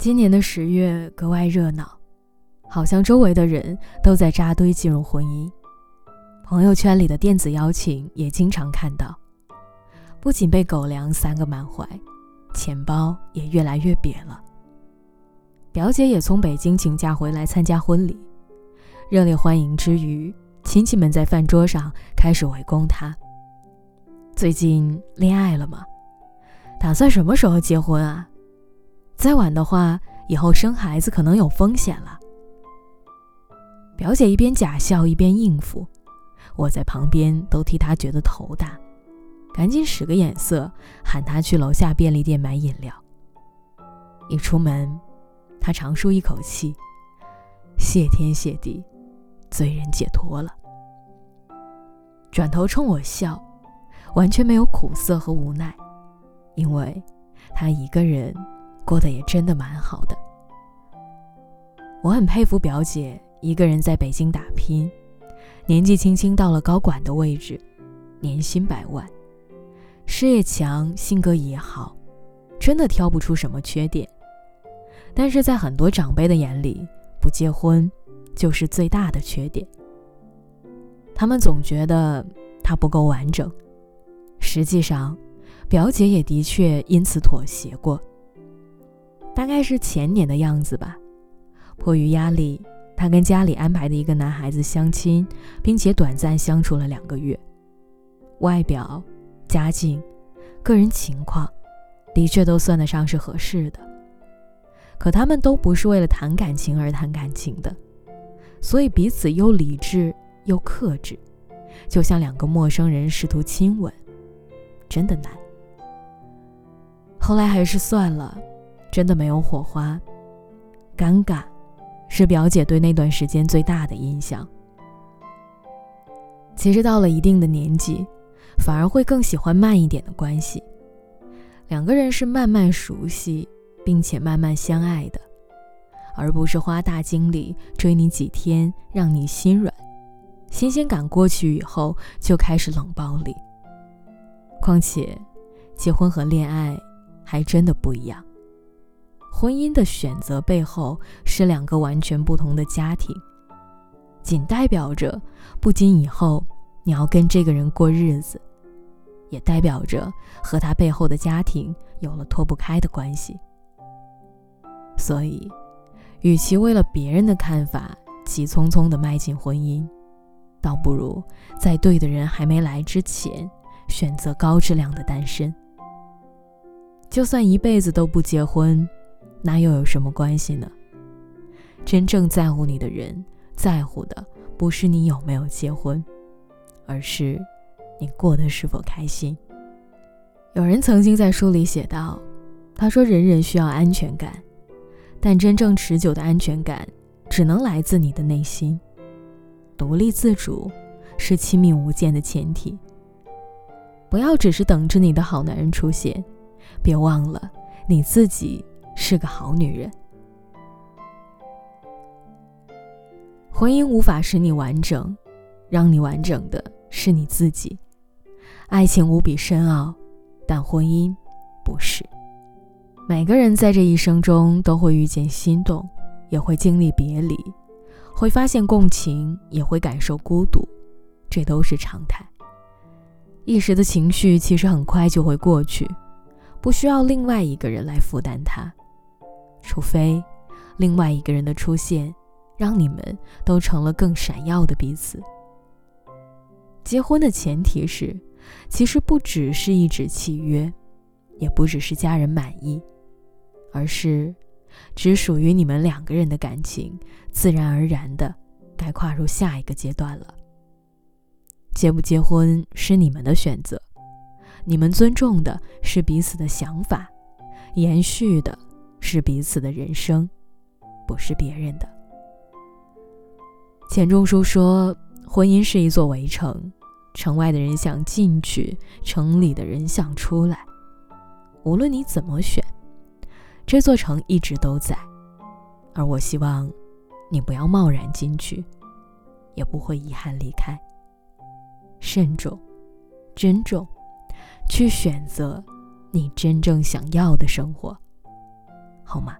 今年的十月格外热闹，好像周围的人都在扎堆进入婚姻。朋友圈里的电子邀请也经常看到，不仅被狗粮塞个满怀，钱包也越来越瘪了。表姐也从北京请假回来参加婚礼，热烈欢迎之余，亲戚们在饭桌上开始围攻她。最近恋爱了吗？打算什么时候结婚啊？再晚的话，以后生孩子可能有风险了。表姐一边假笑一边应付，我在旁边都替她觉得头大，赶紧使个眼色喊她去楼下便利店买饮料。一出门，她长舒一口气，谢天谢地，罪人解脱了。转头冲我笑，完全没有苦涩和无奈，因为她一个人。过得也真的蛮好的，我很佩服表姐一个人在北京打拼，年纪轻轻到了高管的位置，年薪百万，事业强，性格也好，真的挑不出什么缺点。但是在很多长辈的眼里，不结婚就是最大的缺点。他们总觉得他不够完整，实际上，表姐也的确因此妥协过。大概是前年的样子吧，迫于压力，他跟家里安排的一个男孩子相亲，并且短暂相处了两个月。外表、家境、个人情况，的确都算得上是合适的。可他们都不是为了谈感情而谈感情的，所以彼此又理智又克制，就像两个陌生人试图亲吻，真的难。后来还是算了。真的没有火花，尴尬，是表姐对那段时间最大的印象。其实到了一定的年纪，反而会更喜欢慢一点的关系，两个人是慢慢熟悉，并且慢慢相爱的，而不是花大精力追你几天让你心软，新鲜感过去以后就开始冷暴力。况且，结婚和恋爱还真的不一样。婚姻的选择背后是两个完全不同的家庭，仅代表着不仅以后你要跟这个人过日子，也代表着和他背后的家庭有了脱不开的关系。所以，与其为了别人的看法急匆匆地迈进婚姻，倒不如在对的人还没来之前选择高质量的单身。就算一辈子都不结婚。那又有什么关系呢？真正在乎你的人，在乎的不是你有没有结婚，而是你过得是否开心。有人曾经在书里写道：“他说，人人需要安全感，但真正持久的安全感，只能来自你的内心。独立自主是亲密无间的前提。不要只是等着你的好男人出现，别忘了你自己。”是个好女人。婚姻无法使你完整，让你完整的是你自己。爱情无比深奥，但婚姻不是。每个人在这一生中都会遇见心动，也会经历别离，会发现共情，也会感受孤独，这都是常态。一时的情绪其实很快就会过去，不需要另外一个人来负担它。除非，另外一个人的出现，让你们都成了更闪耀的彼此。结婚的前提是，其实不只是一纸契约，也不只是家人满意，而是只属于你们两个人的感情，自然而然的该跨入下一个阶段了。结不结婚是你们的选择，你们尊重的是彼此的想法，延续的。是彼此的人生，不是别人的。钱钟书说：“婚姻是一座围城，城外的人想进去，城里的人想出来。无论你怎么选，这座城一直都在。而我希望，你不要贸然进去，也不会遗憾离开。慎重，珍重，去选择你真正想要的生活。”好吗？